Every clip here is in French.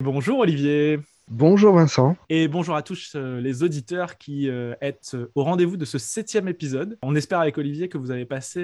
Bonjour Olivier. Bonjour Vincent. Et bonjour à tous euh, les auditeurs qui euh, êtes euh, au rendez-vous de ce septième épisode. On espère avec Olivier que vous avez passé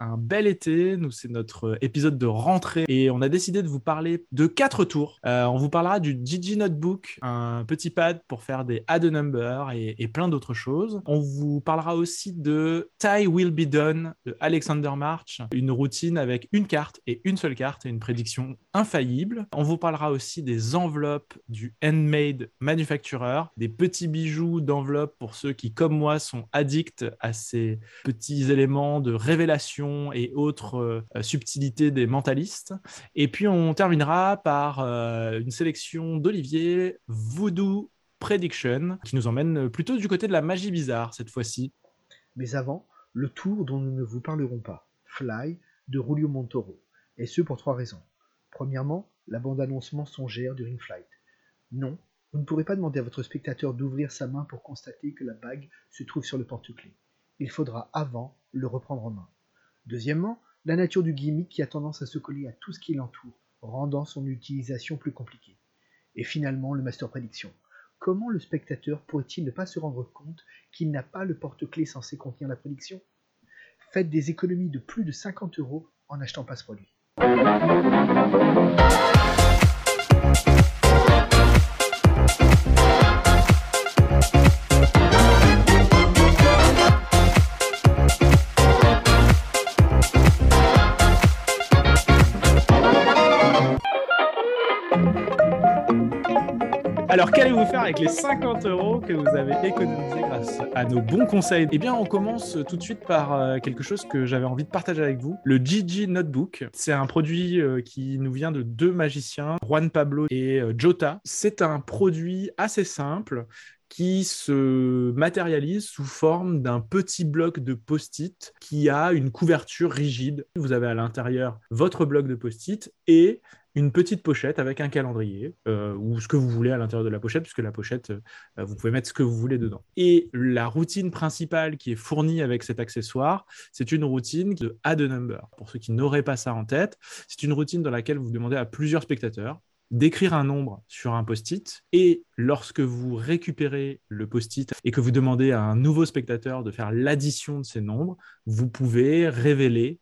un bel été. Nous, c'est notre épisode de rentrée et on a décidé de vous parler de quatre tours. on vous parlera du Gigi Notebook, un petit pad pour faire des add number et, et plein d'autres choses. On vous parlera aussi de Tie Will Be Done de Alexander March, une routine avec une carte et une seule carte et une prédiction infaillible. On vous parlera aussi des enveloppes du End made manufacturer, des petits bijoux d'enveloppe pour ceux qui, comme moi, sont addicts à ces petits éléments de révélation et autres euh, subtilités des mentalistes. Et puis on terminera par euh, une sélection d'Olivier Voodoo Prediction, qui nous emmène plutôt du côté de la magie bizarre cette fois-ci. Mais avant, le tour dont nous ne vous parlerons pas, Fly de Julio Montoro, et ce pour trois raisons. Premièrement, la bande-annonce mensongère du Ring Flight. Non, vous ne pourrez pas demander à votre spectateur d'ouvrir sa main pour constater que la bague se trouve sur le porte-clés. Il faudra avant le reprendre en main. Deuxièmement, la nature du gimmick qui a tendance à se coller à tout ce qui l'entoure, rendant son utilisation plus compliquée. Et finalement, le master prédiction. Comment le spectateur pourrait-il ne pas se rendre compte qu'il n'a pas le porte-clés censé contenir la prédiction? Faites des économies de plus de 50 euros en achetant passe-produit. Alors, qu'allez-vous faire avec les 50 euros que vous avez économisés grâce à nos bons conseils? Eh bien, on commence tout de suite par euh, quelque chose que j'avais envie de partager avec vous. Le Gigi Notebook. C'est un produit euh, qui nous vient de deux magiciens, Juan Pablo et euh, Jota. C'est un produit assez simple qui se matérialise sous forme d'un petit bloc de post-it qui a une couverture rigide. Vous avez à l'intérieur votre bloc de post-it et une petite pochette avec un calendrier euh, ou ce que vous voulez à l'intérieur de la pochette, puisque la pochette, euh, vous pouvez mettre ce que vous voulez dedans. Et la routine principale qui est fournie avec cet accessoire, c'est une routine de add a number. Pour ceux qui n'auraient pas ça en tête, c'est une routine dans laquelle vous demandez à plusieurs spectateurs d'écrire un nombre sur un post-it et lorsque vous récupérez le post-it et que vous demandez à un nouveau spectateur de faire l'addition de ces nombres, vous pouvez révéler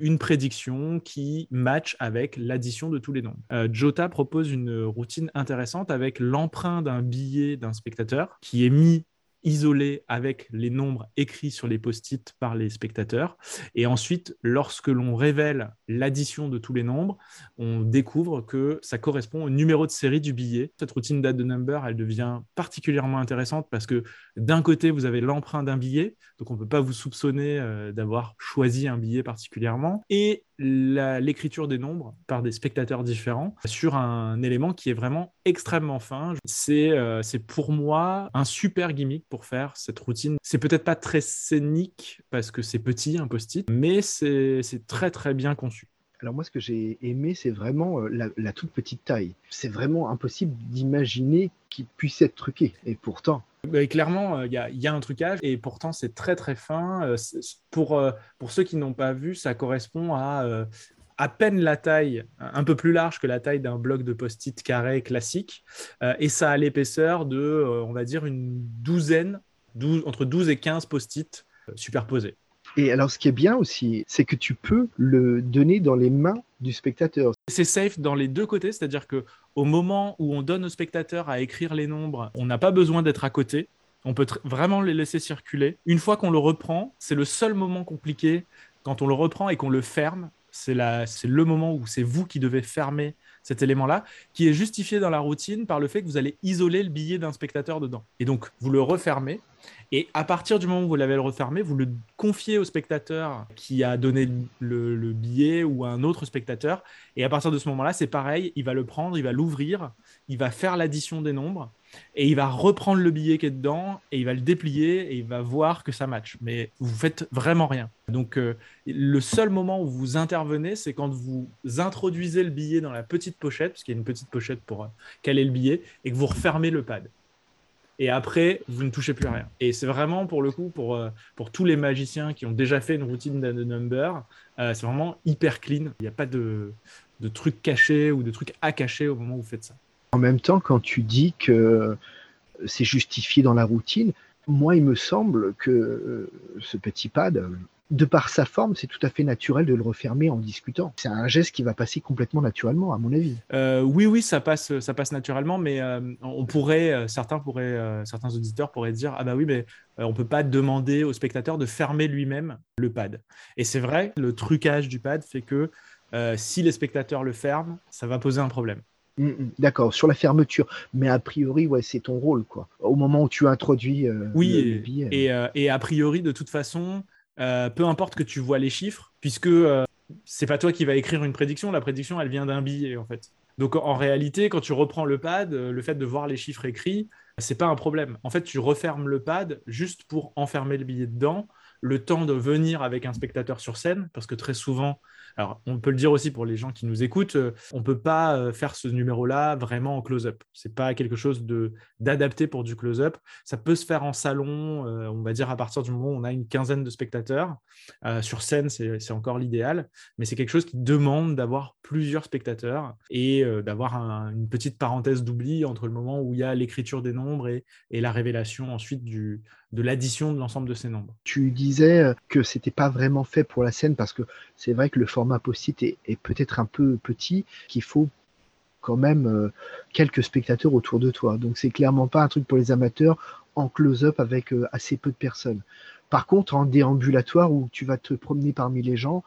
une prédiction qui match avec l'addition de tous les nombres. Euh, Jota propose une routine intéressante avec l'emprunt d'un billet d'un spectateur qui est mis isolé avec les nombres écrits sur les post-it par les spectateurs. Et ensuite, lorsque l'on révèle l'addition de tous les nombres, on découvre que ça correspond au numéro de série du billet. Cette routine date de number, elle devient particulièrement intéressante parce que d'un côté, vous avez l'emprunt d'un billet, donc on ne peut pas vous soupçonner euh, d'avoir choisi un billet particulièrement. Et l'écriture des nombres par des spectateurs différents sur un élément qui est vraiment extrêmement fin. Euh, c'est pour moi un super gimmick pour faire cette routine. C'est peut-être pas très scénique parce que c'est petit, un post-it, mais c'est très très bien conçu. Alors moi, ce que j'ai aimé, c'est vraiment euh, la, toute petite taille. C'est vraiment impossible d'imaginer qu'il puisse être truqué. Et pourtant... clairement, euh, il y, a un trucage et pourtant c'est très très fin. Euh, pour, pour ceux qui n'ont pas vu, ça correspond à à peine la taille, un peu plus large que la taille d'un bloc de post-it carré classique, et ça a l'épaisseur de, on va dire, une douzaine, entre 12 et 15 post-it superposés. Et alors, ce qui est bien aussi, c'est que tu peux le donner dans les mains du spectateur. C'est safe dans les deux côtés, c'est-à-dire que au moment où on donne au spectateur à écrire les nombres, on n'a pas besoin d'être à côté. On peut vraiment les laisser circuler. Une fois qu'on le reprend, c'est le seul moment compliqué quand on le reprend et qu'on le ferme. C'est le moment où c'est vous qui devez fermer cet élément-là, qui est justifié dans la routine par le fait que vous allez isoler le billet d'un spectateur dedans. Et donc, vous le refermez. Et à partir du moment où vous l'avez refermé, vous le confiez au spectateur qui a donné le, billet ou à un autre spectateur. Et à partir de ce moment-là, c'est pareil, il va le prendre, il va l'ouvrir, il va faire l'addition des nombres et il va reprendre le billet qui est dedans et il va le déplier et il va voir que ça match. Mais vous faites vraiment rien. Donc euh, le seul moment où vous intervenez, c'est quand vous introduisez le billet dans la petite pochette, parce qu'il y a une petite pochette pour euh, caler le billet, et que vous refermez le pad. Et après, vous ne touchez plus à rien. Et c'est vraiment pour le coup, pour, euh, pour tous les magiciens qui ont déjà fait une routine de number, c'est vraiment hyper clean. Il n'y a pas de, de trucs cachés ou de trucs à cacher au moment où vous faites ça. En même temps, quand tu dis que c'est justifié dans la routine, moi, il me semble que euh, ce petit pad, de par sa forme, c'est tout à fait naturel de le refermer en discutant. C'est un geste qui va passer complètement naturellement, à mon avis. Euh, oui, oui, ça passe, naturellement, mais euh, on pourrait, certains pourraient, certains auditeurs pourraient dire, ah bah oui, mais on peut pas demander au spectateur de fermer lui-même le pad. Et c'est vrai, le trucage du pad fait que si les spectateurs le ferment, ça va poser un problème. Mm, mm. D'accord, sur la fermeture. Mais a priori, ouais, c'est ton rôle, quoi. Au moment où tu introduis euh, oui, le, billet. Et, euh, et, a priori, de toute façon, euh, peu importe que tu vois les chiffres, puisque c'est pas toi qui va écrire une prédiction, la prédiction, elle vient d'un billet, en fait. Donc en réalité, quand tu reprends le pad, le fait de voir les chiffres écrits, c'est pas un problème. En fait, tu refermes le pad juste pour enfermer le billet dedans, le temps de venir avec un spectateur sur scène, parce que très souvent, alors, on peut le dire aussi pour les gens qui nous écoutent, euh, on ne peut pas euh, faire ce numéro-là vraiment en close-up. Ce n'est pas quelque chose d'adapté pour du close-up. Ça peut se faire en salon, euh, on va dire à partir du moment où on a une quinzaine de spectateurs. sur scène, c'est encore l'idéal, mais c'est quelque chose qui demande d'avoir plusieurs spectateurs et d'avoir une petite parenthèse d'oubli entre le moment où il y a l'écriture des nombres et, et la révélation ensuite du, de l'addition de l'ensemble de ces nombres. Tu disais euh, que c'était pas vraiment fait pour la scène parce que c'est vrai que le format post-it est, peut-être un peu petit, qu'il faut quand même euh, quelques spectateurs autour de toi. Donc c'est clairement pas un truc pour les amateurs en close-up avec euh, assez peu de personnes. Par contre, en déambulatoire où tu vas te promener parmi les gens,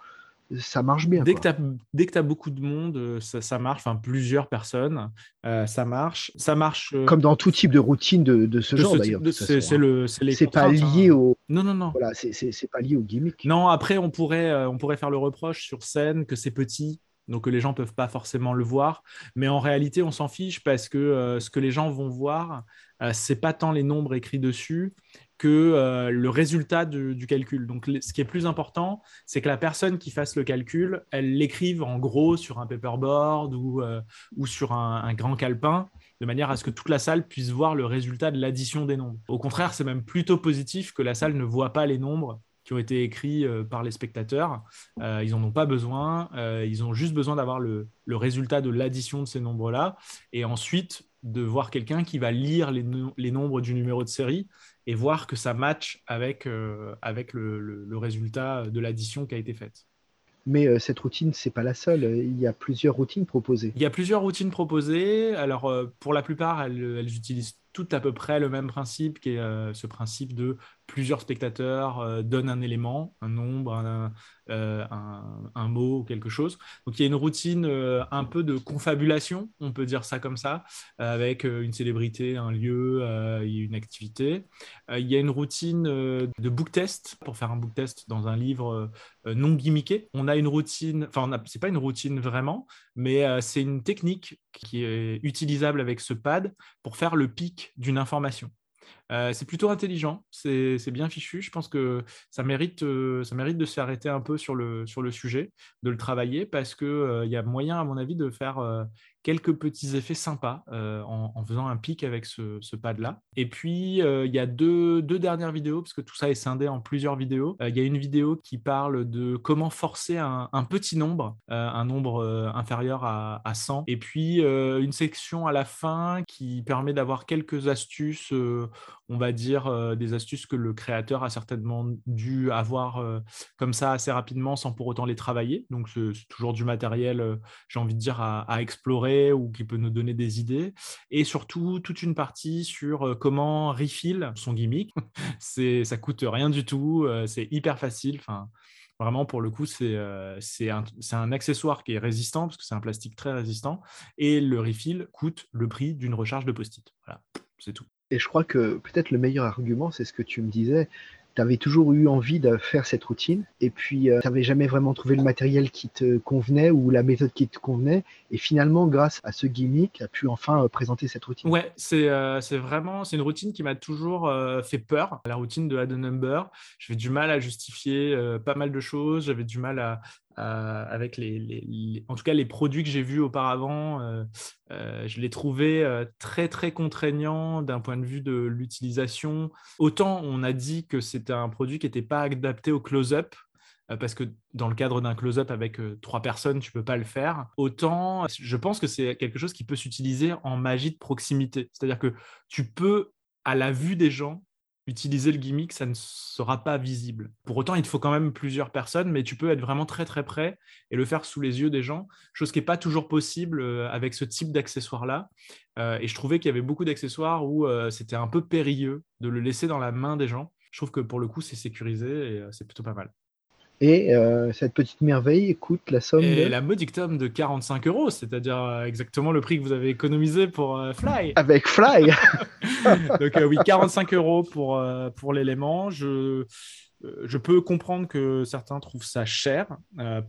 ça marche bien. Dès que tu as, beaucoup de monde, euh, ça, marche, enfin plusieurs personnes, euh, ça marche. Ça marche. Euh, Comme dans tout type de routine de, ce genre d'ailleurs. C'est le, c'est pas lié hein. au. Non non non. Voilà, c'est pas lié au gimmick. Non, après on pourrait, on pourrait faire le reproche sur scène que c'est petit. Donc que les gens peuvent pas forcément le voir, mais en réalité on s'en fiche parce que ce que les gens vont voir, c'est pas tant les nombres écrits dessus que euh, le résultat du calcul. Donc, ce qui est plus important, c'est que la personne qui fasse le calcul, elle l'écrive en gros sur un paperboard ou, euh, ou sur un, grand calepin, de manière à ce que toute la salle puisse voir le résultat de l'addition des nombres. Au contraire, c'est même plutôt positif que la salle ne voit pas les nombres qui ont été écrits euh, par les spectateurs. ils n'en ont pas besoin, ils ont juste besoin d'avoir le, le résultat de l'addition de ces nombres-là. Et ensuite, de voir quelqu'un qui va lire les, les, nombres du numéro de série et voir que ça match avec, euh, avec le, le, résultat de l'addition qui a été faite. Mais euh, cette routine, c'est pas la seule. Il y a plusieurs routines proposées. Il y a plusieurs routines proposées. Alors, euh, pour la plupart, elles, elles, utilisent toutes à peu près le même principe, qui est ce principe de plusieurs spectateurs donnent un élément, un nombre, un, euh, mot quelque chose. Donc il y a une routine euh, un peu de confabulation, on peut dire ça comme ça, avec euh, une célébrité, un lieu une activité. il y a une routine de book test pour faire un book test dans un livre non gimmické. On a une routine, enfin c'est pas une routine vraiment, mais c'est une technique qui est utilisable avec ce pad pour faire le pic d'une information. Euh, c'est plutôt intelligent, c'est bien fichu. Je pense que ça mérite, euh, de s'arrêter un peu sur le, sur le sujet, de le travailler, parce qu'il euh, il y a moyen, à mon avis, de faire quelques petits effets sympas euh, en, faisant un pic avec ce, pad-là. Et puis, euh, il y a deux, dernières vidéos, parce que tout ça est scindé en plusieurs vidéos. Euh, il y a une vidéo qui parle de comment forcer un, petit nombre, un nombre inférieur à, 100. Et puis, une section à la fin qui permet d'avoir quelques astuces, on va dire des astuces que le créateur a certainement dû avoir comme ça assez rapidement sans pour autant les travailler. Donc, c'est toujours du matériel, j'ai envie de dire, à explorer ou qui peut nous donner des idées. Et surtout, toute une partie sur euh, comment refill son gimmick. c'est, ça coûte rien du tout, euh, c'est hyper facile. Enfin, Vraiment, pour le coup, c'est euh, un, un, accessoire qui est résistant, parce que c'est un plastique très résistant, et le refill coûte le prix d'une recharge de post-it. Voilà, c'est tout. Et je crois que peut-être le meilleur argument, c'est ce que tu me disais, tu toujours eu envie de faire cette routine et puis euh, tu n'avais jamais vraiment trouvé le matériel qui te convenait ou la méthode qui te convenait. Et finalement, grâce à ce gimmick, tu as pu enfin euh, présenter cette routine. Ouais, c'est euh, vraiment c'est une routine qui m'a toujours fait peur, la routine de Add a Number. J'avais du mal à justifier pas mal de choses, j'avais du mal à, euh, avec les, en tout cas les produits que j'ai vus auparavant, euh, euh, je les trouvais très très contraignants d'un point de vue de l'utilisation. Autant on a dit que c'était un produit qui n'était pas adapté au close-up, parce que dans le cadre d'un close-up avec trois personnes, tu peux pas le faire. Autant, je pense que c'est quelque chose qui peut s'utiliser en magie de proximité. C'est-à-dire que tu peux, à la vue des gens, utiliser le gimmick, ça ne sera pas visible. Pour autant, il te faut quand même plusieurs personnes, mais tu peux être vraiment très très près et le faire sous les yeux des gens, chose qui n'est pas toujours possible euh, avec ce type d'accessoires-là. Euh, et je trouvais qu'il y avait beaucoup d'accessoires où euh, c'était un peu périlleux de le laisser dans la main des gens. Je trouve que pour le coup, c'est sécurisé et c'est plutôt pas mal. Et euh, cette petite merveille coûte la somme et la modique somme de 45 euros, c'est-à-dire euh, exactement le prix que vous avez économisé pour euh, Fly. Avec Fly Donc oui, 45 euros pour, pour l'élément. Je, je peux comprendre que certains trouvent ça cher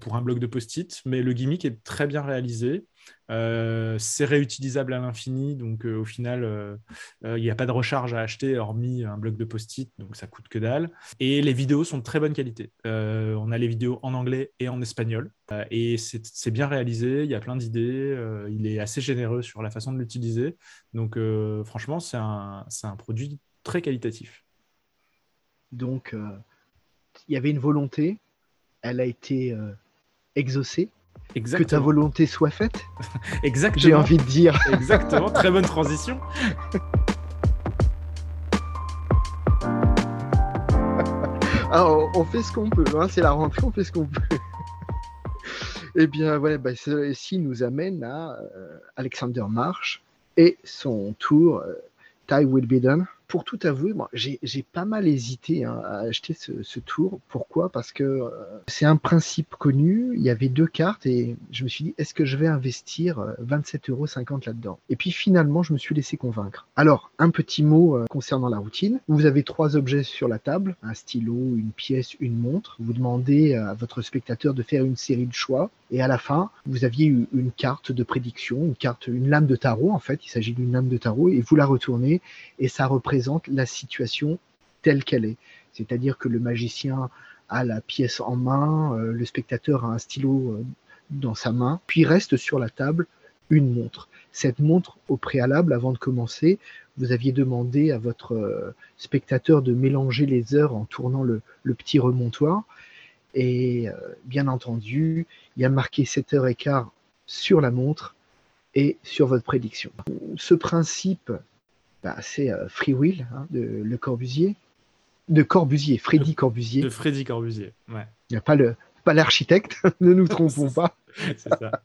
pour un bloc de post-it, mais le gimmick est très bien réalisé. Euh, c'est réutilisable à l'infini, donc euh, au final, euh, il n'y a pas de recharge à acheter hormis un bloc de post-it, donc ça coûte que dalle. Et les vidéos sont de très bonne qualité. on a les vidéos en anglais et en espagnol, et c'est bien réalisé. Il y a plein d'idées. il est assez généreux sur la façon de l'utiliser. Donc franchement, c'est un, un produit très qualitatif. Donc, il y avait une volonté, elle a été exaucée que ta volonté soit faite. Exactement. J'ai envie de dire. Exactement. Très bonne transition. Ah, on, fait ce qu'on peut. Hein. C'est la rentrée, on fait ce qu'on peut. Eh bien, voilà, bah, ceci nous amène à euh, Alexander Marsh et son tour euh, Ty Will Be Done pour tout avouer, moi, j'ai pas mal hésité hein, à acheter ce, tour. Pourquoi? Parce que euh, c'est un principe connu. Il y avait deux cartes et je me suis dit, est-ce que je vais investir 27,50 euh, euros là-dedans? Et puis finalement, je me suis laissé convaincre. Alors, un petit mot euh, concernant la routine. Vous avez trois objets sur la table un stylo, une pièce, une montre. Vous demandez à votre spectateur de faire une série de choix. Et à la fin, vous aviez une carte de prédiction, une carte, une lame de tarot en fait. Il s'agit d'une lame de tarot et vous la retournez et ça représente la situation telle qu'elle est. C'est-à-dire que le magicien a la pièce en main, euh, le spectateur a un stylo euh, dans sa main, puis reste sur la table une montre. Cette montre, au préalable, avant de commencer, vous aviez demandé à votre euh, spectateur de mélanger les heures en tournant le, petit remontoir. Et bien entendu, il y a marqué 7h15 sur la montre et sur votre prédiction. Ce principe bah, c'est euh, Free Will hein, de Le Corbusier. De Corbusier, Freddy Corbusier. De Freddy Corbusier, ouais. Il n'y a pas le pas l'architecte, ne nous trompons pas. Ça.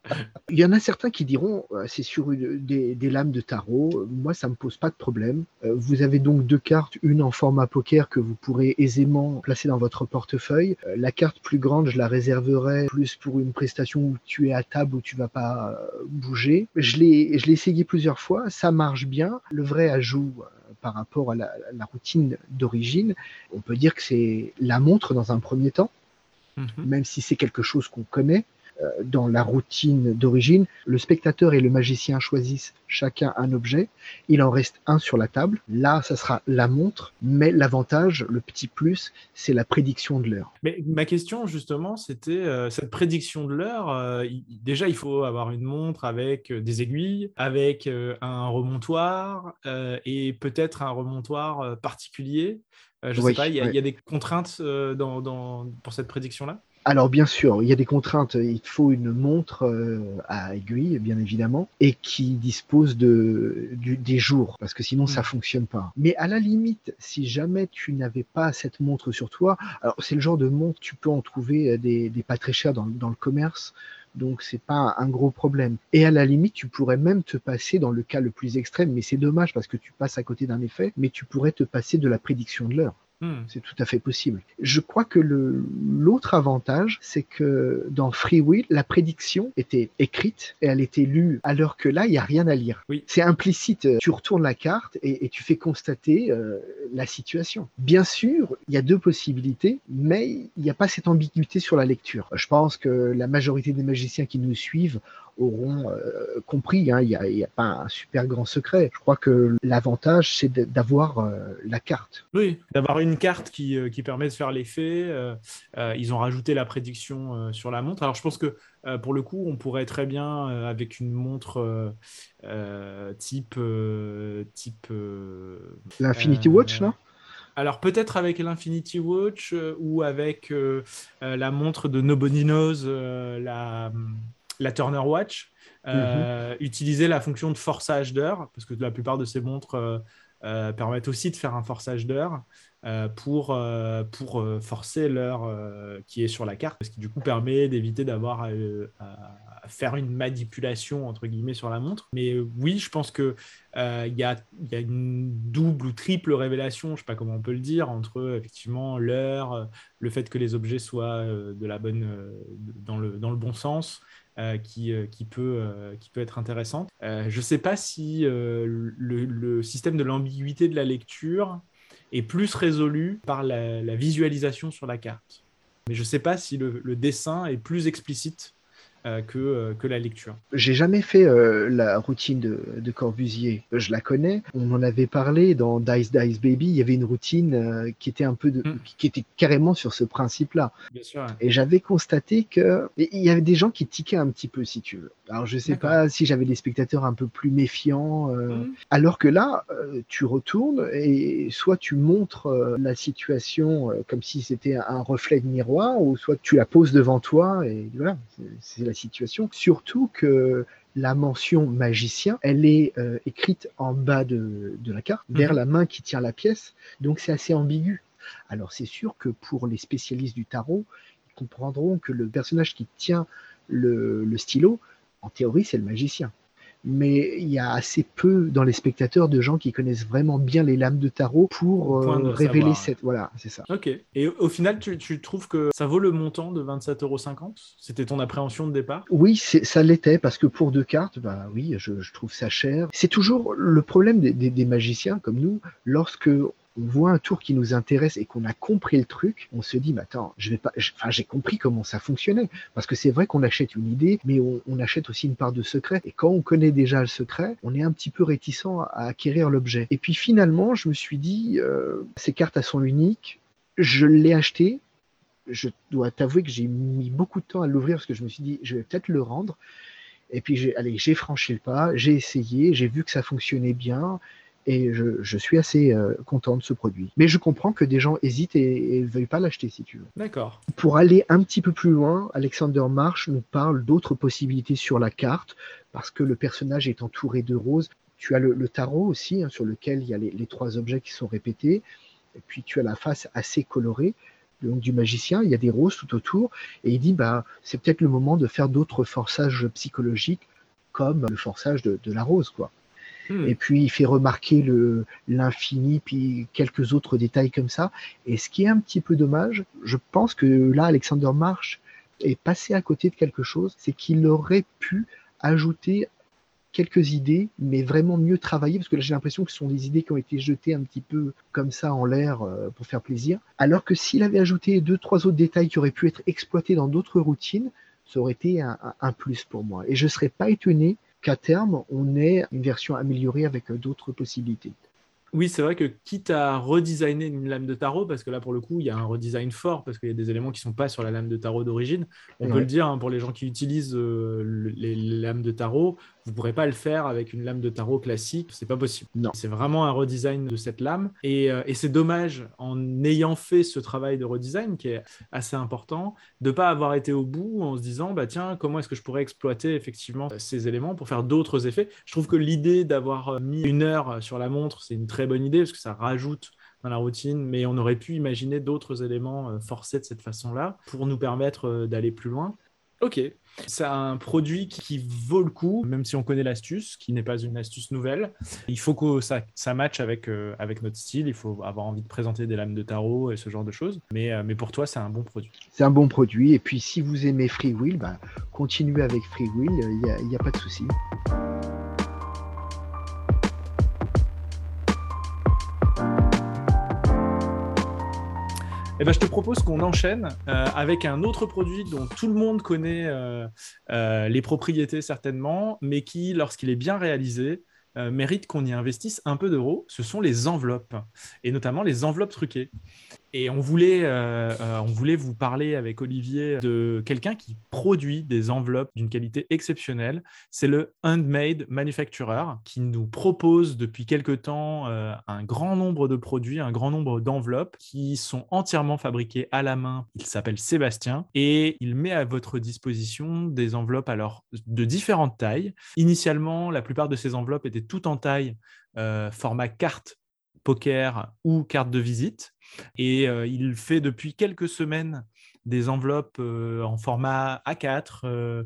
Il y en a certains qui diront euh, c'est sur des, lames de tarot. Moi, ça me pose pas de problème. Euh, vous avez donc deux cartes, une en format poker que vous pourrez aisément placer dans votre portefeuille. Euh, la carte plus grande, je la réserverai plus pour une prestation où tu es à table où tu vas pas bouger. Je l'ai, je l'ai essayé plusieurs fois, ça marche bien. Le vrai ajout par rapport à la routine d'origine, on peut dire que c'est la montre dans un premier temps. Mhm. même si c'est quelque chose qu'on connaît. Euh, dans la routine d'origine, le spectateur et le magicien choisissent chacun un objet. Il en reste un sur la table. Là, ça sera la montre, mais l'avantage, le petit plus, c'est la prédiction de l'heure. Mais ma question, justement, c'était euh, cette prédiction de l'heure. Euh, déjà, il faut avoir une montre avec des aiguilles, avec un remontoir et peut-être un remontoir particulier. Euh, je ne sais pas, il y, a des contraintes euh, dans, pour cette prédiction-là? Alors bien sûr, il y a des contraintes. Il faut une montre euh, à aiguille, bien évidemment, et qui dispose de, des jours, parce que sinon ça ça mm. fonctionne pas. Mais à la limite, si jamais tu n'avais pas cette montre sur toi, alors c'est le genre de montre, tu peux en trouver des, des pas très chers dans, dans le commerce donc c'est pas un gros problème. Et à la limite, tu pourrais même te passer dans le cas le plus extrême, mais c'est dommage parce que tu passes à côté d'un effet, mais tu pourrais te passer de la prédiction de l'heure. Hmm. C'est tout à fait possible. Je crois que l'autre avantage, c'est que dans Free Will, la prédiction était écrite et elle était lue, alors que là, il n'y a rien à lire. Oui. C'est implicite. Tu retournes la carte et, tu fais constater euh, la situation. Bien sûr, il y a deux possibilités, mais il n'y a pas cette ambiguïté sur la lecture. Je pense que la majorité des magiciens qui nous suivent auront euh, compris. Hein, il n'y a, pas un super grand secret. Je crois que l'avantage, c'est d'avoir euh, la carte. Oui, d'avoir une carte qui, euh, qui, permet de faire l'effet. ils ont rajouté la prédiction sur la montre. Alors, je pense que pour le coup, on pourrait très bien, avec une montre type. type L'Infinity Watch, non? Alors peut-être avec l'Infinity Watch ou avec la montre de Nobody Knows, la, la Turner Watch. Mhm. Utiliser la fonction de forçage d'heure, parce que la plupart de ces montres permettent aussi de faire un forçage d'heure. Euh, pour, euh, pour euh, forcer l'heure qui est sur la carte, ce qui du coup permet d'éviter d'avoir à, faire une manipulation entre guillemets sur la montre. Mais oui, je pense que il y, a, y, a, une double ou triple révélation, je ne sais pas comment on peut le dire, entre effectivement l'heure, le fait que les objets soient de la bonne, dans, le, dans le bon sens. Qui, qui, peut, qui peut être intéressante. je ne sais pas si le, système de l'ambiguïté de la lecture est plus résolu par la, visualisation sur la carte. Mais je ne sais pas si le, dessin est plus explicite euh, que, euh, que, la lecture. J'ai jamais fait euh, la routine de, de, Corbusier. Je la connais. On en avait parlé dans Dice Dice Baby. Il y avait une routine qui était un peu de, mm. qui était carrément sur ce principe-là. Et j'avais constaté que il y avait des gens qui tiquaient un petit peu, si tu veux. Alors je sais pas si j'avais des spectateurs un peu plus méfiants. Mm. Alors que là, tu retournes et soit tu montres la situation comme si c'était un reflet de miroir, ou soit tu la poses devant toi et voilà, c'est la situation. Surtout que la mention magicien, elle est euh, écrite en bas de, la carte, vers mhm. la main qui tient la pièce, donc c'est assez ambigu. Alors c'est sûr que pour les spécialistes du tarot, ils comprendront que le personnage qui tient le stylo, en théorie, c'est le magicien mais il y a assez peu dans les spectateurs de gens qui connaissent vraiment bien les lames de tarot pour euh, révéler cette. Voilà, c'est ça. Ok. Et au final, tu, trouves que ça vaut le montant de 27,50 euros C'était ton appréhension de départ? Oui, ça l'était parce que pour deux cartes, bah oui, je, trouve ça cher. C'est toujours le problème des, des magiciens comme nous, lorsque on voit un tour qui nous intéresse et qu'on a compris le truc, on se dit, mais attends, je vais pas, enfin, j'ai compris comment ça fonctionnait. Parce que c'est vrai qu'on achète une idée, mais on, achète aussi une part de secret. Et quand on connaît déjà le secret, on est un petit peu réticent à acquérir l'objet. Et puis finalement, je me suis dit, euh, ces cartes, elles sont uniques. Je l'ai acheté. Je dois t'avouer que j'ai mis beaucoup de temps à l'ouvrir parce que je me suis dit, je vais peut-être le rendre. Et puis, allez, j'ai franchi le pas, j'ai essayé, j'ai vu que ça fonctionnait bien et je, suis assez euh, content de ce produit. Mais je comprends que des gens hésitent et ne veuillent pas l'acheter si tu veux. D'accord. Pour aller un petit peu plus loin, Alexander Marsh nous parle d'autres possibilités sur la carte parce que le personnage est entouré de roses. Tu as le, tarot aussi, hein, sur lequel il y a les, trois objets qui sont répétés. Et puis tu as la face assez colorée donc, du magicien, il y a des roses tout autour, et il dit bah c'est peut-être le moment de faire d'autres forçages psychologiques comme le forçage de, de la rose, quoi. Hmm. Et puis il fait remarquer l'infini, puis quelques autres détails comme ça. Et ce qui est un petit peu dommage, je pense que là, Alexander Marsh est passé à côté de quelque chose, c'est qu'il aurait pu ajouter quelques idées, mais vraiment mieux travailler, parce que là j'ai l'impression que ce sont des idées qui ont été jetées un petit peu comme ça en l'air euh, pour faire plaisir. Alors que s'il avait ajouté deux, trois autres détails qui auraient pu être exploités dans d'autres routines, ça aurait été un, un, plus pour moi. Et je ne serais pas étonné qu'à terme, on ait une version améliorée avec euh, d'autres possibilités. Oui, c'est vrai que quitte à redesigner une lame de tarot, parce que là, pour le coup, il y a un redesign fort, parce qu'il y a des éléments qui ne sont pas sur la lame de tarot d'origine. On peut le dire hein, pour les gens qui utilisent euh, les lames de tarot, vous ne pourrez pas le faire avec une lame de tarot classique, c'est pas possible. Non. C'est vraiment un redesign de cette lame. Et, euh, et c'est dommage, en ayant fait ce travail de redesign qui est assez important, de ne pas avoir été au bout en se disant, bah tiens, comment est-ce que je pourrais exploiter effectivement ces éléments pour faire d'autres effets. Je trouve que l'idée d'avoir euh, mis une heure sur la montre, c'est une très bonne idée parce que ça rajoute dans la routine, mais on aurait pu imaginer d'autres éléments euh, forcés de cette façon-là pour nous permettre d'aller plus loin. Ok, c'est un produit qui vaut le coup, même si on connaît l'astuce, qui n'est pas une astuce nouvelle. Il faut que ça, matche avec, euh, avec notre style, il faut avoir envie de présenter des lames de tarot et ce genre de choses. Mais, euh, mais pour toi, c'est un bon produit. C'est un bon produit, et puis si vous aimez Free Will, bah, continuez avec Free Will, il n'y a, a pas de souci. Eh ben, je te propose qu'on enchaîne euh, avec un autre produit dont tout le monde connaît euh, euh, les propriétés certainement, mais qui, lorsqu'il est bien réalisé, mérite qu'on y investisse un peu d'euros. Ce sont les enveloppes, et notamment les enveloppes truquées. Et on voulait, euh, euh, on voulait vous parler avec Olivier de quelqu'un qui produit des enveloppes d'une qualité exceptionnelle. C'est le Handmade Manufacturer qui nous propose depuis quelque temps euh, un grand nombre de produits, un grand nombre d'enveloppes qui sont entièrement fabriquées à la main. Il s'appelle Sébastien et il met à votre disposition des enveloppes alors de différentes tailles. Initialement, la plupart de ces enveloppes étaient toutes en taille format carte poker ou carte de visite. Et euh, il fait depuis quelques semaines des enveloppes euh, en format A4, euh,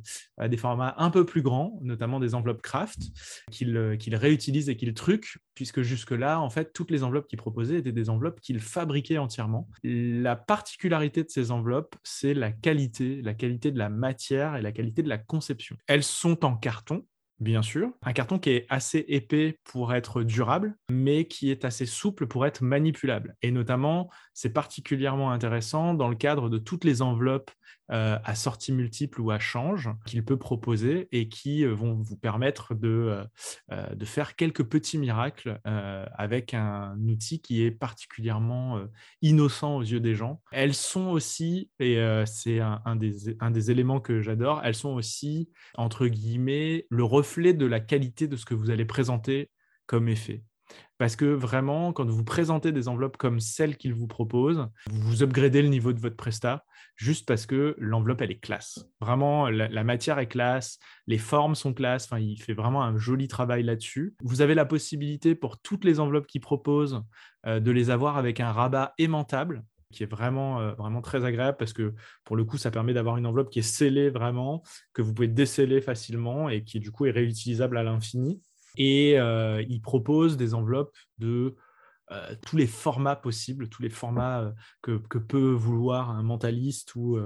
des formats un peu plus grands, notamment des enveloppes craft, qu'il réutilise et qu'il truque, puisque jusque-là, en fait, toutes les enveloppes qu'il proposait étaient des enveloppes qu'il fabriquait entièrement. La particularité de ces enveloppes, c'est la qualité, la qualité de la matière et la qualité de la conception. Elles sont en carton, bien sûr. Un carton qui est assez épais pour être durable, mais qui est assez souple pour être manipulable. Et notamment, c'est particulièrement intéressant dans le cadre de toutes les enveloppes euh, à sortie multiple ou à change qu'il peut proposer et qui euh, vont vous permettre de, euh, de faire quelques petits miracles avec un outil qui est particulièrement innocent aux yeux des gens. Elles sont aussi, et c'est un, des, un des éléments que j'adore, elles sont aussi, entre guillemets, le reflet de la qualité de ce que vous allez présenter comme effet. Parce que vraiment, quand vous présentez des enveloppes comme celles qu'il vous propose, vous upgradez le niveau de votre presta juste parce que l'enveloppe, elle est classe. Vraiment, la, matière est classe, les formes sont classe. Il fait vraiment un joli travail là-dessus. Vous avez la possibilité pour toutes les enveloppes qu'il propose euh, de les avoir avec un rabat aimantable qui est vraiment, euh, vraiment très agréable parce que pour le coup, ça permet d'avoir une enveloppe qui est scellée vraiment, que vous pouvez déceler facilement et qui du coup est réutilisable à l'infini. Et euh, il propose des enveloppes de euh, tous les formats possibles, tous les formats euh, que, peut vouloir un mentaliste ou,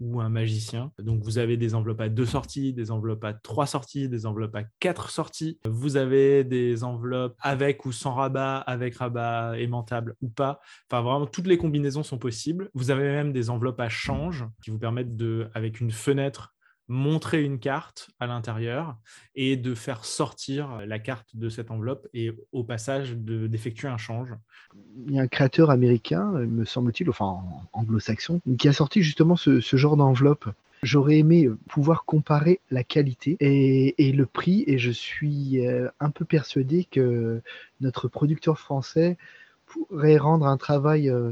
ou un magicien. Donc vous avez des enveloppes à deux sorties, des enveloppes à trois sorties, des enveloppes à quatre sorties. Vous avez des enveloppes avec ou sans rabat, avec rabat aimantable ou pas. Enfin vraiment, toutes les combinaisons sont possibles. Vous avez même des enveloppes à change qui vous permettent de, avec une fenêtre, montrer une carte à l'intérieur et de faire sortir la carte de cette enveloppe et au passage d'effectuer un change. Il y a un créateur américain, me semble-t-il, enfin anglo-saxon, qui a sorti justement ce, genre d'enveloppe. J'aurais aimé pouvoir comparer la qualité et, le prix et je suis euh, un peu persuadé que notre producteur français pourrait rendre un travail euh,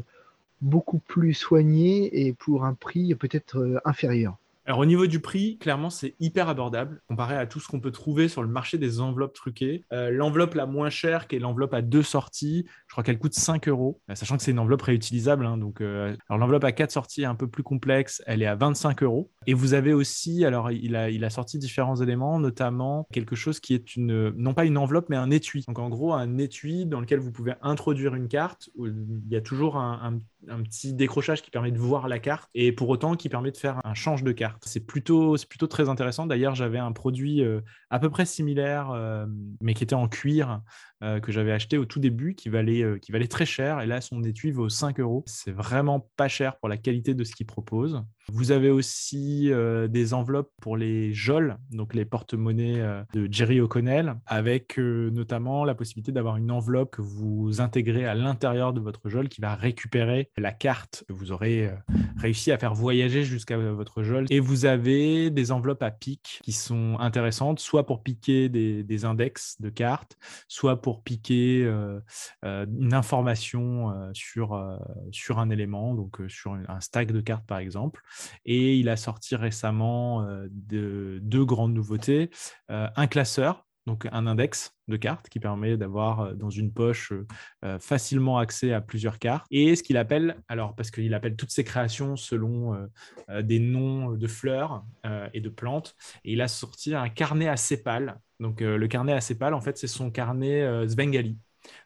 beaucoup plus soigné et pour un prix peut-être euh, inférieur. Alors au niveau du prix, clairement, c'est hyper abordable comparé à tout ce qu'on peut trouver sur le marché des enveloppes truquées. Euh, l'enveloppe la moins chère, qui est l'enveloppe à deux sorties, je crois qu'elle coûte 5 euros, euh, sachant que c'est une enveloppe réutilisable. Hein, donc, euh, alors l'enveloppe à quatre sorties est un peu plus complexe, elle est à 25 euros. Et vous avez aussi, alors il a, sorti différents éléments, notamment quelque chose qui est une, non pas une enveloppe, mais un étui. Donc en gros, un étui dans lequel vous pouvez introduire une carte. Il y a toujours un, un petit décrochage qui permet de voir la carte et pour autant qui permet de faire un change de carte. C'est plutôt, plutôt très intéressant. D'ailleurs, j'avais un produit euh, à peu près similaire, euh, mais qui était en cuir, euh, que j'avais acheté au tout début, qui valait, qui valait très cher. Et là, son étui vaut 5 euros. C'est vraiment pas cher pour la qualité de ce qu'il propose. Vous avez aussi des enveloppes pour les jols, donc les porte-monnaies de Jerry O'Connell, avec notamment la possibilité d'avoir une enveloppe que vous intégrez à l'intérieur de votre jol qui va récupérer la carte que vous aurez réussi à faire voyager jusqu'à votre jol. Et vous avez des enveloppes à pic qui sont intéressantes, soit pour piquer des, index de cartes, soit pour piquer euh, euh, une information euh, sur, sur un élément, donc sur un stack de cartes par exemple. Et il a sorti récemment de, deux grandes nouveautés. un classeur donc un index de cartes qui permet d'avoir euh, dans une poche euh, euh, facilement accès à plusieurs cartes. Et ce qu'il appelle, alors parce qu'il appelle toutes ses créations selon des noms de fleurs et de plantes, et il a sorti un carnet à sépales. Donc le carnet à sépales, en fait, c'est son carnet Svengali.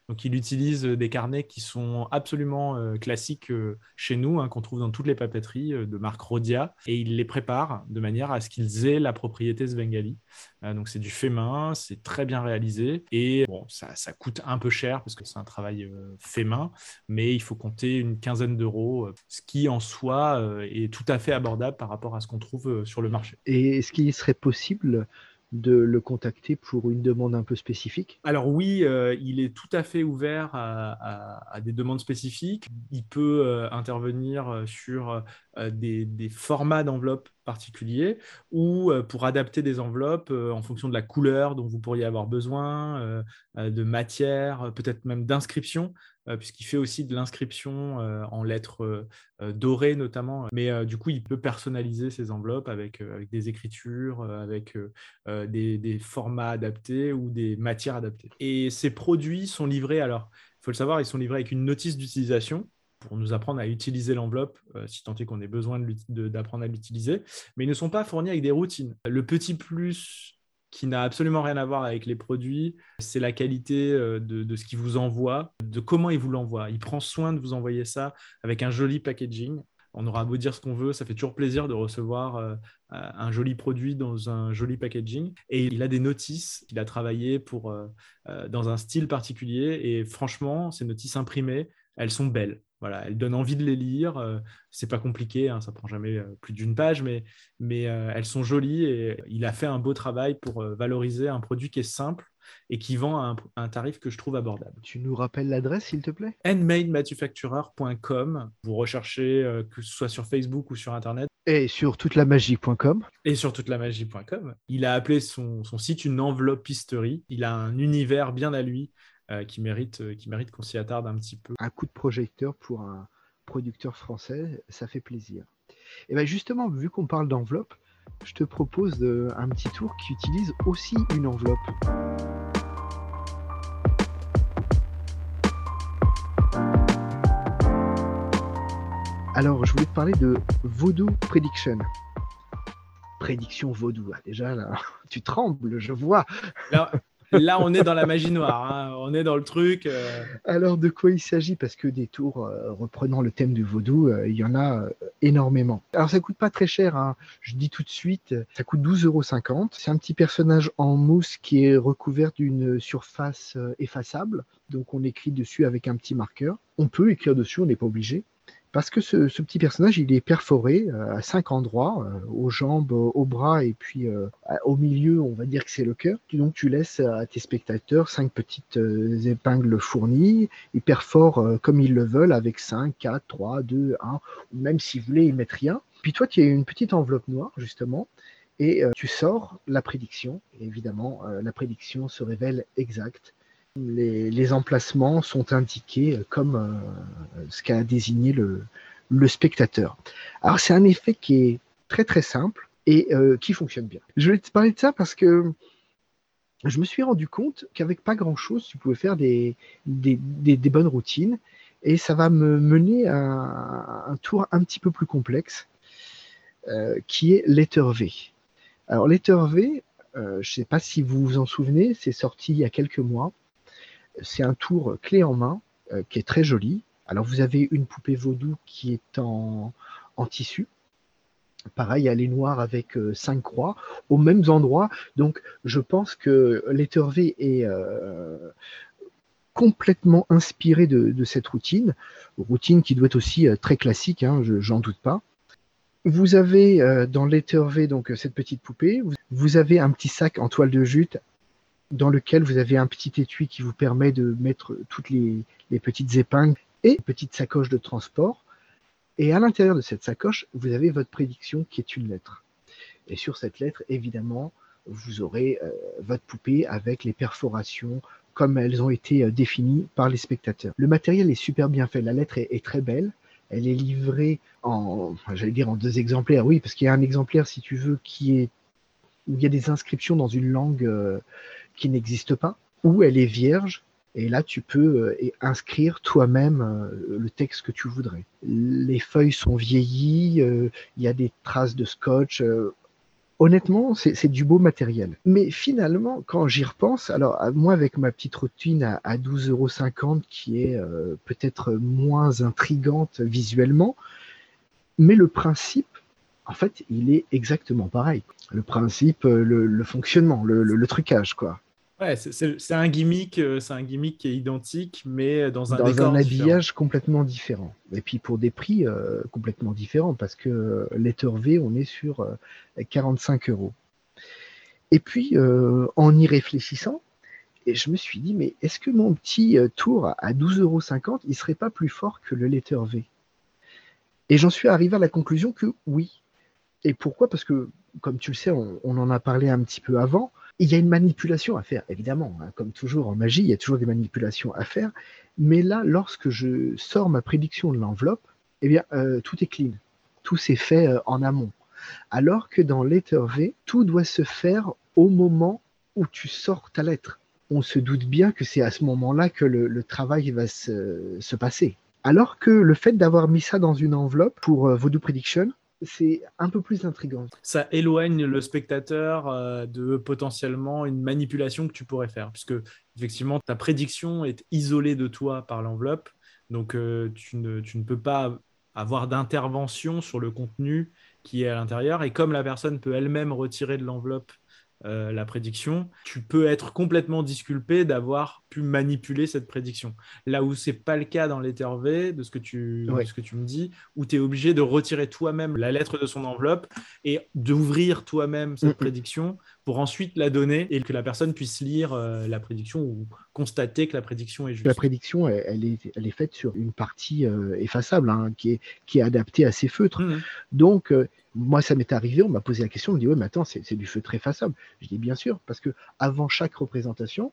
Donc, il utilise euh, des carnets qui sont absolument euh, classiques euh, chez nous, hein, qu'on trouve dans toutes les papeteries de marque Rhodia, et il les prépare de manière à ce qu'ils aient la propriété Svengali. donc, c'est du fait main, c'est très bien réalisé, et bon, ça, ça, coûte un peu cher parce que c'est un travail fait main, mais il faut compter une quinzaine d'euros, ce qui en soi est tout à fait abordable par rapport à ce qu'on trouve sur le marché. Et est-ce qu'il serait possible de le contacter pour une demande un peu spécifique? Alors oui, euh, il est tout à fait ouvert à, des demandes spécifiques. Il peut euh, intervenir sur des, des, formats d'enveloppes particuliers ou pour adapter des enveloppes en fonction de la couleur dont vous pourriez avoir besoin, de matière, peut-être même d'inscription. Euh, puisqu'il fait aussi de l'inscription euh, en lettres euh, dorées notamment. Mais du coup, il peut personnaliser ses enveloppes avec, avec des écritures, avec des, des, formats adaptés ou des matières adaptées. Et ces produits sont livrés, alors, il faut le savoir, ils sont livrés avec une notice d'utilisation pour nous apprendre à utiliser l'enveloppe, si tant est qu'on ait besoin d'apprendre à l'utiliser, mais ils ne sont pas fournis avec des routines. Le petit plus qui n'a absolument rien à voir avec les produits. C'est la qualité euh, de, ce qu'il vous envoie, de comment il vous l'envoie. Il prend soin de vous envoyer ça avec un joli packaging. On aura beau dire ce qu'on veut, ça fait toujours plaisir de recevoir euh, un joli produit dans un joli packaging. Et il a des notices qu'il a travaillées pour, euh, dans un style particulier. Et franchement, ces notices imprimées, elles sont belles. Voilà, elles donnent envie de les lire. Euh, c'est pas compliqué, hein, ça prend jamais euh, plus d'une page, mais, mais euh, elles sont jolies et il a fait un beau travail pour valoriser un produit qui est simple et qui vend à un, tarif que je trouve abordable. Tu nous rappelles l'adresse, s'il te plaît? Handmademanufacturer.com. Vous recherchez que ce soit sur Facebook ou sur Internet. Et sur toute la magie.com. Et sur toute la magie.com. Il a appelé son, son site une enveloppisterie. Il a un univers bien à lui qui, mérite, euh, qui mérite qu'on s'y attarde un petit peu. Un coup de projecteur pour un producteur français, ça fait plaisir. Et bien justement, vu qu'on parle d'enveloppe, je te propose un petit tour qui utilise aussi une enveloppe. Alors, je voulais te parler de Voodoo Prediction. Prédiction Vaudou. Ah, déjà, là, tu trembles, je vois. Là, on est dans la magie noire. Hein. On est dans le truc. Euh. Alors, de quoi il s'agit? Parce que des tours euh, reprenant le thème du vaudou, euh, il y en a énormément. Alors, ça coûte pas très cher. Hein. Je dis tout de suite, ça coûte 12,50 euros. C'est un petit personnage en mousse qui est recouvert d'une surface effaçable. Donc, on écrit dessus avec un petit marqueur. On peut écrire dessus, on n'est pas obligé parce que ce, petit personnage, il est perforé euh, à cinq endroits, euh, aux jambes, aux bras et puis euh, au milieu, on va dire que c'est le cœur. Donc tu laisses à tes spectateurs cinq petites épingles fournies, ils perforent comme ils le veulent avec 5, 4, 3, 2, 1, ou même s'ils voulaient, ils mettent rien. Puis toi, tu as une petite enveloppe noire, justement, et tu sors la prédiction. Et évidemment, la prédiction se révèle exacte les, emplacements sont indiqués comme euh, ce qu'a désigné le, spectateur. Alors c'est un effet qui est très très simple et euh, qui fonctionne bien. Je vais te parler de ça parce que je me suis rendu compte qu'avec pas grand chose, tu pouvais faire des, bonnes routines et ça va me mener à un tour un petit peu plus complexe euh, qui est Letter V. Alors Letter V, je ne sais pas si vous vous en souvenez, c'est sorti il y a quelques mois. C'est un tour clé en main euh, qui est très joli. Alors vous avez une poupée vaudou qui est en, tissu. Pareil, elle est noire avec euh, cinq croix aux mêmes endroits. Donc je pense que V est euh, complètement inspiré de, cette routine. Routine qui doit être aussi très classique, hein, j'en doute pas. Vous avez dans V donc cette petite poupée. Vous avez un petit sac en toile de jute dans lequel vous avez un petit étui qui vous permet de mettre toutes les, petites épingles et une petite sacoche de transport. Et à l'intérieur de cette sacoche, vous avez votre prédiction qui est une lettre. Et sur cette lettre, évidemment, vous aurez euh, votre poupée avec les perforations comme elles ont été euh, définies par les spectateurs. Le matériel est super bien fait. La lettre est, très belle. Elle est livrée en, j'allais dire en deux exemplaires, oui, parce qu'il y a un exemplaire, si tu veux, qui est où il y a des inscriptions dans une langue euh, qui n'existe pas, ou elle est vierge, et là tu peux euh, inscrire toi-même euh, le texte que tu voudrais. Les feuilles sont vieillies, euh, il y a des traces de scotch. honnêtement, c'est du beau matériel. Mais finalement, quand j'y repense, alors moi avec ma petite routine à, à 12,50 euros qui est peut-être moins intrigante visuellement, mais le principe en fait, il est exactement pareil. Le principe, le, fonctionnement, le, trucage, quoi. Ouais, c'est un gimmick, euh, c'est un gimmick qui est identique, mais dans un dans un habillage complètement différent. Et puis pour des prix euh, complètement différents, parce que Letter V, on est sur 45 euh, euros. Et puis, en y réfléchissant, et je me suis dit, mais est-ce que mon petit tour à 12,50 euros, il serait pas plus fort que le Letter V? Et j'en suis arrivé à la conclusion que oui. Et pourquoi? Parce que, comme tu le sais, on, en a parlé un petit peu avant, il y a une manipulation à faire, évidemment. Hein. comme toujours en magie, il y a toujours des manipulations à faire. Mais là, lorsque je sors ma prédiction de l'enveloppe, eh bien, euh, tout est clean. Tout s'est fait euh, en amont. Alors que dans Letter V, tout doit se faire au moment où tu sors ta lettre. On se doute bien que c'est à ce moment-là que le, travail va se, passer. Alors que le fait d'avoir mis ça dans une enveloppe pour euh, Voodoo Prediction, c'est un peu plus intrigant. Ça éloigne le spectateur euh, de potentiellement une manipulation que tu pourrais faire, puisque effectivement ta prédiction est isolée de toi par l'enveloppe, donc euh, tu, ne, tu ne peux pas avoir d'intervention sur le contenu qui est à l'intérieur, et comme la personne peut elle-même retirer de l'enveloppe euh, la prédiction, tu peux être complètement disculpé d'avoir pu manipuler cette prédiction. Là où c'est pas le cas dans V, de ce que tu, ce que tu me dis, où tu es obligé de retirer toi-même la lettre de son enveloppe et d'ouvrir toi-même cette prédiction pour ensuite la donner et que la personne puisse lire euh, la prédiction ou constater que la prédiction est juste. La prédiction, elle, est, elle est, faite sur une partie euh, effaçable hein, qui, est, qui est adaptée à ces feutres. Mmh. Donc, moi, ça m'est arrivé, on m'a posé la question, on me dit, ouais, mais attends, c'est du feu très façable. Je dis, bien sûr, parce que avant chaque représentation,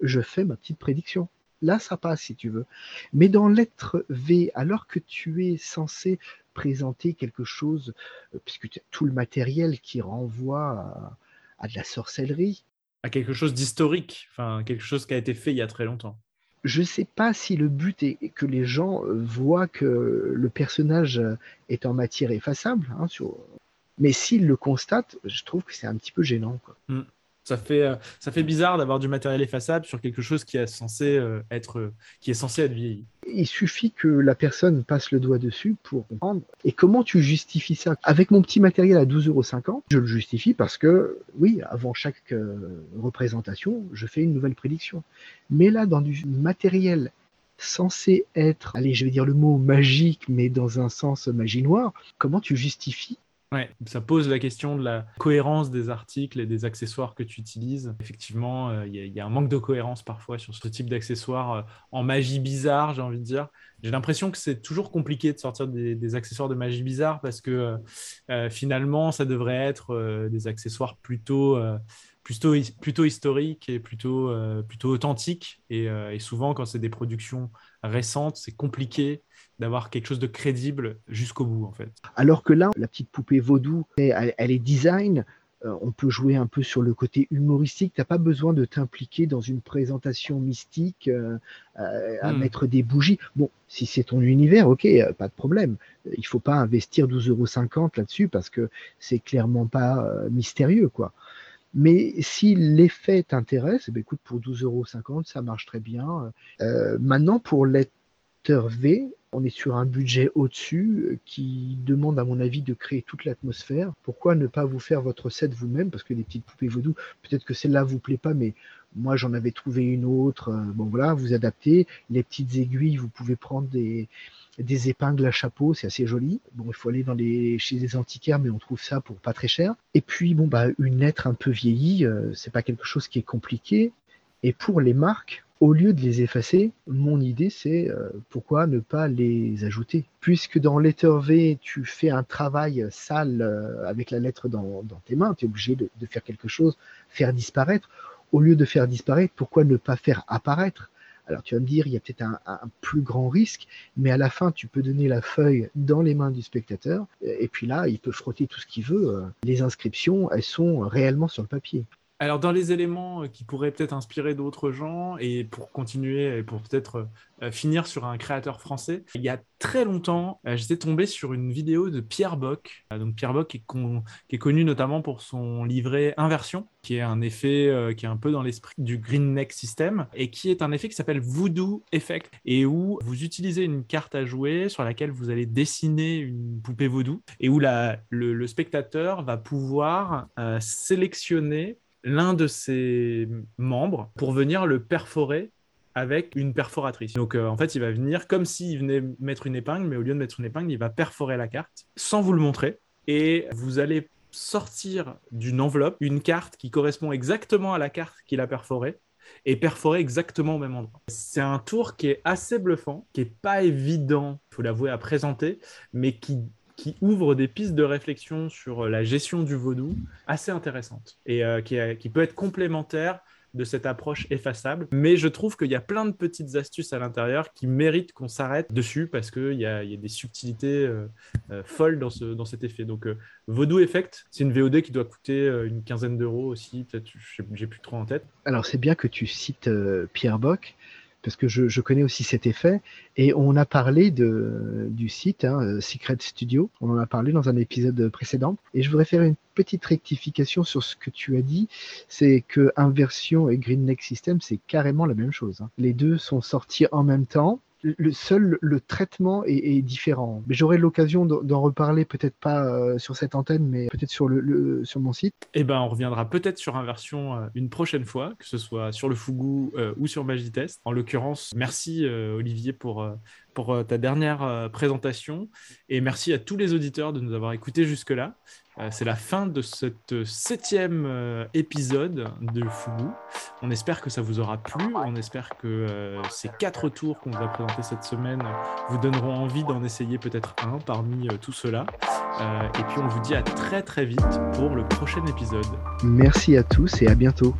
je fais ma petite prédiction. Là, ça passe, si tu veux. Mais dans l'être V, alors que tu es censé présenter quelque chose, euh, puisque tu as tout le matériel qui renvoie à de la sorcellerie. À quelque chose d'historique, enfin, quelque chose qui a été fait il y a très longtemps je ne sais pas si le but est que les gens euh, voient que le personnage euh, est en matière effaçable, hein, mais s'ils le constatent, je trouve que c'est un petit peu gênant. Hmm. Ça fait, euh, ça fait bizarre d'avoir du matériel effaçable sur quelque chose qui est censé euh, être, qui est censé être vieilli. Il suffit que la personne passe le doigt dessus pour comprendre. Et comment tu justifies ça? Avec mon petit matériel à 12,50€, je le justifie parce que, oui, avant chaque euh, représentation, je fais une nouvelle prédiction. Mais là, dans du matériel censé être, allez, je vais dire le mot magique, mais dans un sens magie noire, comment tu justifies Ouais, ça pose la question de la cohérence des articles et des accessoires que tu utilises. Effectivement, euh, il y, a un manque de cohérence parfois sur ce type d'accessoires euh, en magie bizarre, j'ai envie de dire. J'ai l'impression que c'est toujours compliqué de sortir des, accessoires de magie bizarre parce que euh, finalement, ça devrait être des accessoires plutôt plutôt, plutôt historiques et plutôt, plutôt authentiques. Et, et, souvent, quand c'est des productions récentes, c'est compliqué d'avoir quelque chose de crédible jusqu'au bout, en fait. Alors que là, la petite poupée vaudou, elle, est design, euh, on peut jouer un peu sur le côté humoristique. Tu n'as pas besoin de t'impliquer dans une présentation mystique, euh, euh, à hmm. mettre des bougies. Bon, si c'est ton univers, ok, pas de problème. Il faut pas investir 12,50 euros là-dessus parce que c'est clairement pas mystérieux, quoi. Mais si l'effet t'intéresse, eh ben, écoute, pour 12,50 euros, ça marche très bien. maintenant, pour l'être V, on est sur un budget au-dessus euh, qui demande, à mon avis, de créer toute l'atmosphère. Pourquoi ne pas vous faire votre set vous-même? Parce que les petites poupées vaudou, peut-être que celle-là vous plaît pas, mais moi j'en avais trouvé une autre. Euh, bon voilà, vous adaptez. Les petites aiguilles, vous pouvez prendre des, épingles à chapeau, c'est assez joli. Bon, il faut aller dans les antiquaires, mais on trouve ça pour pas très cher. Et puis, bon, bah, une lettre un peu vieillie, euh, c'est pas quelque chose qui est compliqué. Et pour les marques, au lieu de les effacer, mon idée c'est euh, pourquoi ne pas les ajouter? Puisque dans Letter V, tu fais un travail sale euh, avec la lettre dans, tes mains, tu es obligé de, faire quelque chose, faire disparaître. Au lieu de faire disparaître, pourquoi ne pas faire apparaître? Alors tu vas me dire, il y a peut-être un, plus grand risque, mais à la fin, tu peux donner la feuille dans les mains du spectateur, et puis là, il peut frotter tout ce qu'il veut. Euh, les inscriptions, elles sont réellement sur le papier. Alors, dans les éléments euh, qui pourraient peut-être inspirer d'autres gens, et pour continuer, et pour peut-être euh, euh, finir sur un créateur français, il y a très longtemps, j'étais tombé sur une vidéo de Pierre Bock. donc, Pierre Bock qui est connu notamment pour son livret Inversion, qui est un effet qui est un peu dans l'esprit du Green Neck System, et qui est un effet qui s'appelle Voodoo Effect, et où vous utilisez une carte à jouer sur laquelle vous allez dessiner une poupée vaudou, et où la, le, spectateur va pouvoir sélectionner l'un de ses membres pour venir le perforer avec une perforatrice. Donc euh, en fait, il va venir comme s'il venait mettre une épingle, mais au lieu de mettre une épingle, il va perforer la carte sans vous le montrer. Et vous allez sortir d'une enveloppe une carte qui correspond exactement à la carte qu'il a perforée et perforer exactement au même endroit. C'est un tour qui est assez bluffant, qui est pas évident, faut l'avouer, à présenter, mais qui, qui ouvre des pistes de réflexion sur la gestion du vaudou assez intéressantes et euh, qui, qui peut être complémentaire de cette approche effaçable. Mais je trouve qu'il y a plein de petites astuces à l'intérieur qui méritent qu'on s'arrête dessus parce qu'il y a, des subtilités euh, euh, folles dans cet effet. Donc, euh, Voodoo Effect, c'est une VOD qui doit coûter une quinzaine d'euros aussi. Peut-être, j'ai plus trop en tête. Alors, c'est bien que tu cites Pierre Bock parce que je, connais aussi cet effet. Et on a parlé du site hein, Secret Studio, on en a parlé dans un épisode précédent. Et je voudrais faire une petite rectification sur ce que tu as dit, c'est que Inversion et Green Lake System, c'est carrément la même chose. Hein. Les deux sont sortis en même temps le seul le traitement est, différent. Mais j'aurai l'occasion d'en reparler, peut-être pas euh, sur cette antenne, mais peut-être sur le, sur mon site. Eh ben, on reviendra peut-être sur Inversion euh, une prochaine fois, que ce soit sur le Fugu euh, ou sur Magitest. En l'occurrence, merci Olivier pour pour ta dernière présentation et merci à tous les auditeurs de nous avoir écoutés jusque là. Euh, c'est la fin de ce septième euh, épisode de Fugu. On espère que ça vous aura plu. On espère que euh, ces quatre tours qu'on vous a présentés cette semaine vous donneront envie d'en essayer peut-être un parmi tout cela. et puis on vous dit à très très vite pour le prochain épisode. Merci à tous et à bientôt.